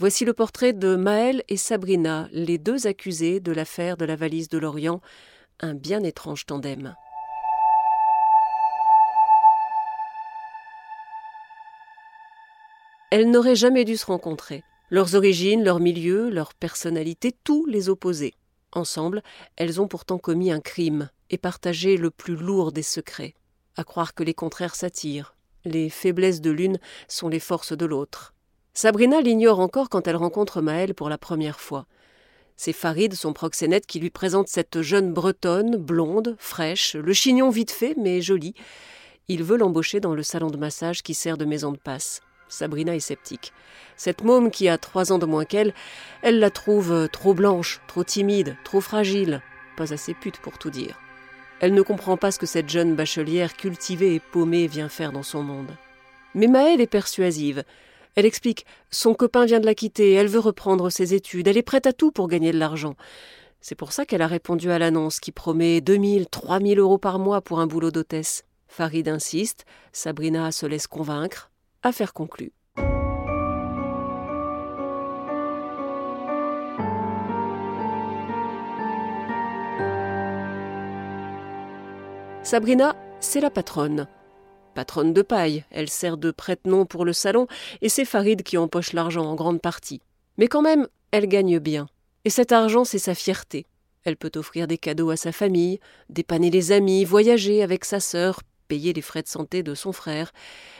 Voici le portrait de Maël et Sabrina, les deux accusés de l'affaire de la valise de l'Orient, un bien étrange tandem. Elles n'auraient jamais dû se rencontrer. Leurs origines, leur milieu, leur personnalité, tout les opposait. Ensemble, elles ont pourtant commis un crime et partagé le plus lourd des secrets. À croire que les contraires s'attirent. Les faiblesses de l'une sont les forces de l'autre. Sabrina l'ignore encore quand elle rencontre Maëlle pour la première fois. C'est Farid, son proxénète, qui lui présente cette jeune bretonne, blonde, fraîche, le chignon vite fait, mais jolie. Il veut l'embaucher dans le salon de massage qui sert de maison de passe. Sabrina est sceptique. Cette môme qui a trois ans de moins qu'elle, elle la trouve trop blanche, trop timide, trop fragile, pas assez pute pour tout dire. Elle ne comprend pas ce que cette jeune bachelière cultivée et paumée vient faire dans son monde. Mais Maëlle est persuasive. Elle explique son copain vient de la quitter, elle veut reprendre ses études, elle est prête à tout pour gagner de l'argent. C'est pour ça qu'elle a répondu à l'annonce qui promet 2000, 3000 euros par mois pour un boulot d'hôtesse. Farid insiste, Sabrina se laisse convaincre, Affaire conclue. Sabrina, c'est la patronne. Patronne de paille, elle sert de prête-nom pour le salon, et c'est Farid qui empoche l'argent en grande partie. Mais quand même, elle gagne bien. Et cet argent, c'est sa fierté. Elle peut offrir des cadeaux à sa famille, dépanner les amis, voyager avec sa sœur, payer les frais de santé de son frère.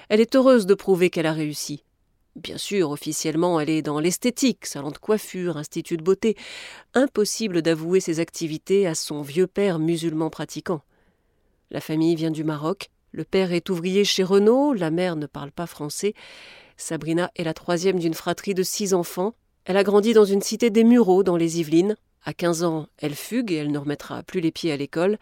Elle est heureuse de prouver qu'elle a réussi. Bien sûr, officiellement, elle est dans l'esthétique, salon de coiffure, institut de beauté. Impossible d'avouer ses activités à son vieux père musulman pratiquant. La famille vient du Maroc. Le père est ouvrier chez Renault, la mère ne parle pas français. Sabrina est la troisième d'une fratrie de six enfants. Elle a grandi dans une cité des Mureaux, dans les Yvelines. À quinze ans, elle fugue et elle ne remettra plus les pieds à l'école.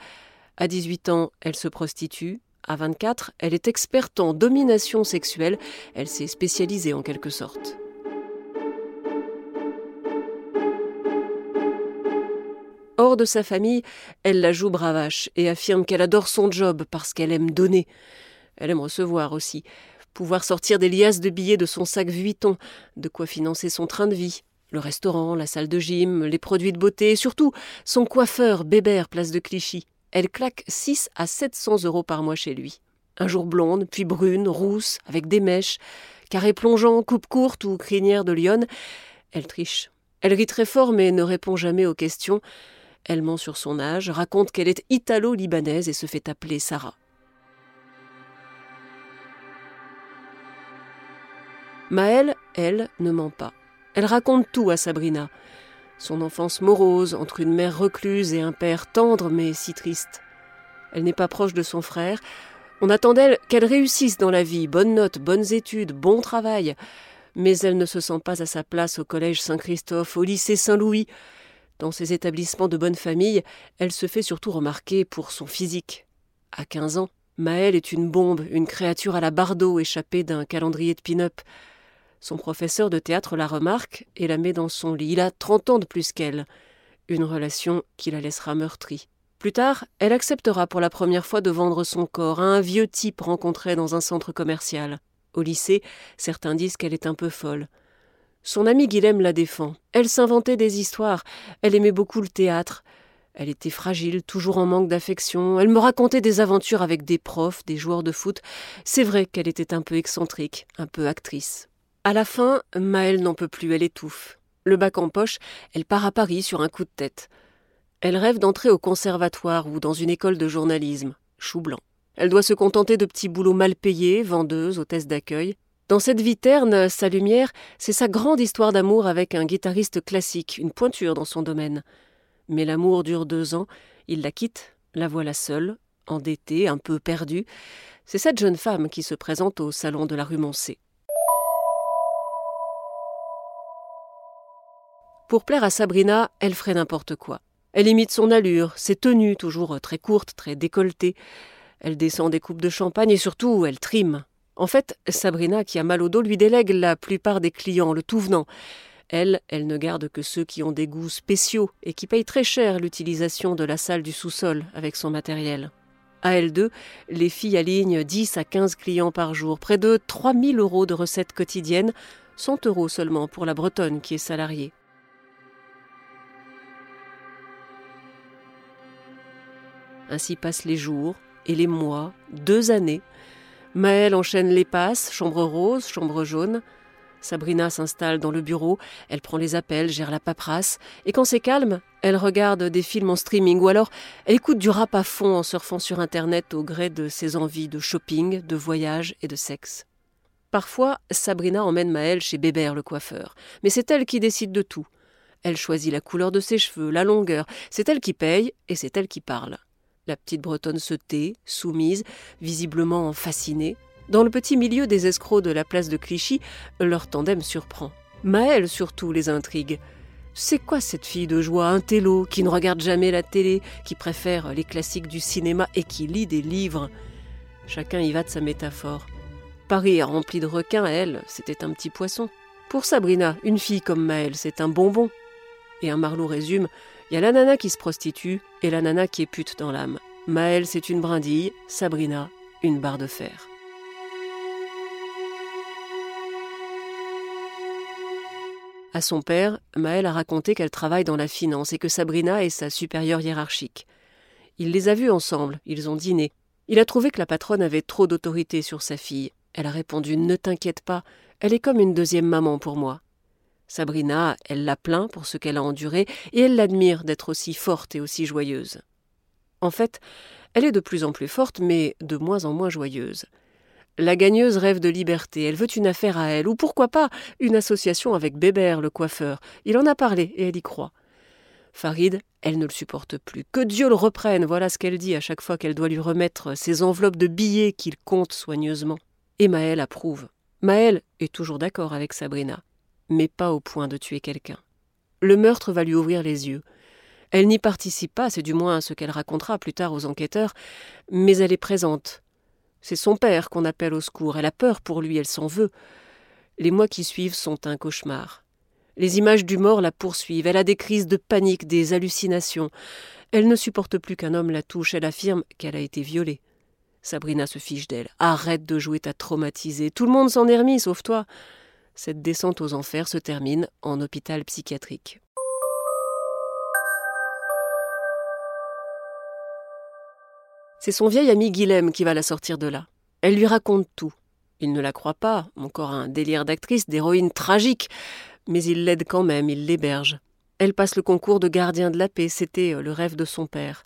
À dix-huit ans, elle se prostitue. À 24, elle est experte en domination sexuelle, elle s'est spécialisée en quelque sorte. De sa famille, elle la joue bravache et affirme qu'elle adore son job parce qu'elle aime donner. Elle aime recevoir aussi, pouvoir sortir des liasses de billets de son sac Vuitton, de quoi financer son train de vie, le restaurant, la salle de gym, les produits de beauté et surtout son coiffeur Bébert place de Clichy. Elle claque 6 à 700 euros par mois chez lui. Un jour blonde, puis brune, rousse, avec des mèches, carré plongeant, coupe courte ou crinière de lionne. Elle triche. Elle rit très fort mais ne répond jamais aux questions. Elle ment sur son âge, raconte qu'elle est italo-libanaise et se fait appeler Sarah. Maëlle, elle, ne ment pas. Elle raconte tout à Sabrina son enfance morose entre une mère recluse et un père tendre mais si triste. Elle n'est pas proche de son frère. On attend d'elle qu'elle réussisse dans la vie, bonnes notes, bonnes études, bon travail. Mais elle ne se sent pas à sa place au collège Saint-Christophe, au lycée Saint-Louis. Dans ces établissements de bonne famille, elle se fait surtout remarquer pour son physique. À quinze ans, Maëlle est une bombe, une créature à la Bardot échappée d'un calendrier de pin-up. Son professeur de théâtre la remarque et la met dans son lit. Il a trente ans de plus qu'elle. Une relation qui la laissera meurtrie. Plus tard, elle acceptera pour la première fois de vendre son corps à un vieux type rencontré dans un centre commercial. Au lycée, certains disent qu'elle est un peu folle. Son amie Guilhem la défend. Elle s'inventait des histoires. Elle aimait beaucoup le théâtre. Elle était fragile, toujours en manque d'affection. Elle me racontait des aventures avec des profs, des joueurs de foot. C'est vrai qu'elle était un peu excentrique, un peu actrice. À la fin, Maëlle n'en peut plus, elle étouffe. Le bac en poche, elle part à Paris sur un coup de tête. Elle rêve d'entrer au conservatoire ou dans une école de journalisme, chou blanc. Elle doit se contenter de petits boulots mal payés, vendeuse, hôtesse d'accueil. Dans cette vie terne, sa lumière, c'est sa grande histoire d'amour avec un guitariste classique, une pointure dans son domaine. Mais l'amour dure deux ans, il la quitte, la voilà seule, endettée, un peu perdue. C'est cette jeune femme qui se présente au salon de la rue Moncey. Pour plaire à Sabrina, elle ferait n'importe quoi. Elle imite son allure, ses tenues, toujours très courtes, très décolletées. Elle descend des coupes de champagne et surtout, elle trime. En fait, Sabrina, qui a mal au dos, lui délègue la plupart des clients, le tout venant. Elle, elle ne garde que ceux qui ont des goûts spéciaux et qui payent très cher l'utilisation de la salle du sous-sol avec son matériel. À L2, les filles alignent 10 à 15 clients par jour, près de 3000 euros de recettes quotidiennes, 100 euros seulement pour la Bretonne qui est salariée. Ainsi passent les jours et les mois, deux années. Maëlle enchaîne les passes, chambre rose, chambre jaune. Sabrina s'installe dans le bureau, elle prend les appels, gère la paperasse, et quand c'est calme, elle regarde des films en streaming ou alors elle écoute du rap à fond en surfant sur Internet au gré de ses envies de shopping, de voyage et de sexe. Parfois, Sabrina emmène Maëlle chez Bébert le coiffeur, mais c'est elle qui décide de tout. Elle choisit la couleur de ses cheveux, la longueur, c'est elle qui paye et c'est elle qui parle. La petite Bretonne se tait, soumise, visiblement fascinée. Dans le petit milieu des escrocs de la place de Clichy, leur tandem surprend. Maëlle surtout les intrigue. C'est quoi cette fille de joie, un télo, qui ne regarde jamais la télé, qui préfère les classiques du cinéma et qui lit des livres? Chacun y va de sa métaphore. Paris est rempli de requins, elle, c'était un petit poisson. Pour Sabrina, une fille comme Maëlle, c'est un bonbon. Et un Marlot résume il y a la nana qui se prostitue et la nana qui est pute dans l'âme. Maëlle, c'est une brindille, Sabrina, une barre de fer. À son père, Maëlle a raconté qu'elle travaille dans la finance et que Sabrina est sa supérieure hiérarchique. Il les a vus ensemble, ils ont dîné. Il a trouvé que la patronne avait trop d'autorité sur sa fille. Elle a répondu Ne t'inquiète pas, elle est comme une deuxième maman pour moi. Sabrina, elle l'a plaint pour ce qu'elle a enduré, et elle l'admire d'être aussi forte et aussi joyeuse. En fait, elle est de plus en plus forte, mais de moins en moins joyeuse. La gagneuse rêve de liberté, elle veut une affaire à elle, ou pourquoi pas une association avec Bébert, le coiffeur. Il en a parlé, et elle y croit. Farid, elle ne le supporte plus. Que Dieu le reprenne, voilà ce qu'elle dit à chaque fois qu'elle doit lui remettre ses enveloppes de billets qu'il compte soigneusement. Et Maëlle approuve. Maëlle est toujours d'accord avec Sabrina mais pas au point de tuer quelqu'un. Le meurtre va lui ouvrir les yeux. Elle n'y participe pas, c'est du moins ce qu'elle racontera plus tard aux enquêteurs, mais elle est présente. C'est son père qu'on appelle au secours, elle a peur pour lui, elle s'en veut. Les mois qui suivent sont un cauchemar. Les images du mort la poursuivent, elle a des crises de panique, des hallucinations. Elle ne supporte plus qu'un homme la touche, elle affirme qu'elle a été violée. Sabrina se fiche d'elle. Arrête de jouer ta traumatisée. Tout le monde s'en est remis, sauf toi cette descente aux enfers se termine en hôpital psychiatrique. C'est son vieil ami Guilhem qui va la sortir de là. Elle lui raconte tout. Il ne la croit pas, encore un délire d'actrice, d'héroïne tragique, mais il l'aide quand même, il l'héberge. Elle passe le concours de gardien de la paix, c'était euh, le rêve de son père.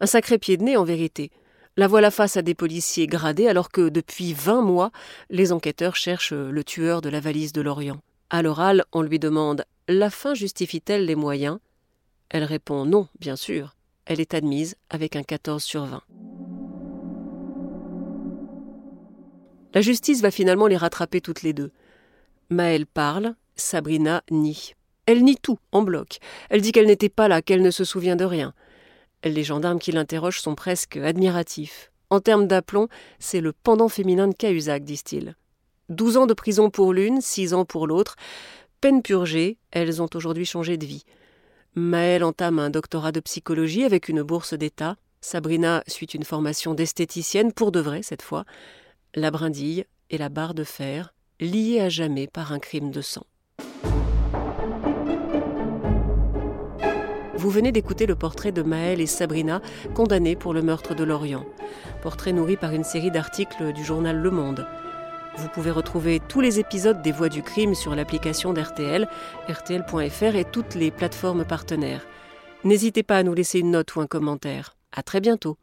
Un sacré pied de nez en vérité. La voilà face à des policiers gradés alors que depuis vingt mois, les enquêteurs cherchent le tueur de la valise de l'Orient. À l'oral, on lui demande La fin justifie-t-elle les moyens? Elle répond non, bien sûr. Elle est admise avec un 14 sur 20. La justice va finalement les rattraper toutes les deux. Maëlle parle, Sabrina nie. Elle nie tout, en bloc. Elle dit qu'elle n'était pas là, qu'elle ne se souvient de rien. Les gendarmes qui l'interrogent sont presque admiratifs. En termes d'aplomb, c'est le pendant féminin de Cahuzac, disent-ils. Douze ans de prison pour l'une, six ans pour l'autre. Peine purgée, elles ont aujourd'hui changé de vie. Maëlle entame un doctorat de psychologie avec une bourse d'État. Sabrina suit une formation d'esthéticienne, pour de vrai cette fois. La brindille et la barre de fer, liées à jamais par un crime de sang. Vous venez d'écouter le portrait de Maëlle et Sabrina, condamnés pour le meurtre de Lorient. Portrait nourri par une série d'articles du journal Le Monde. Vous pouvez retrouver tous les épisodes des Voix du crime sur l'application d'RTL, rtl.fr et toutes les plateformes partenaires. N'hésitez pas à nous laisser une note ou un commentaire. À très bientôt.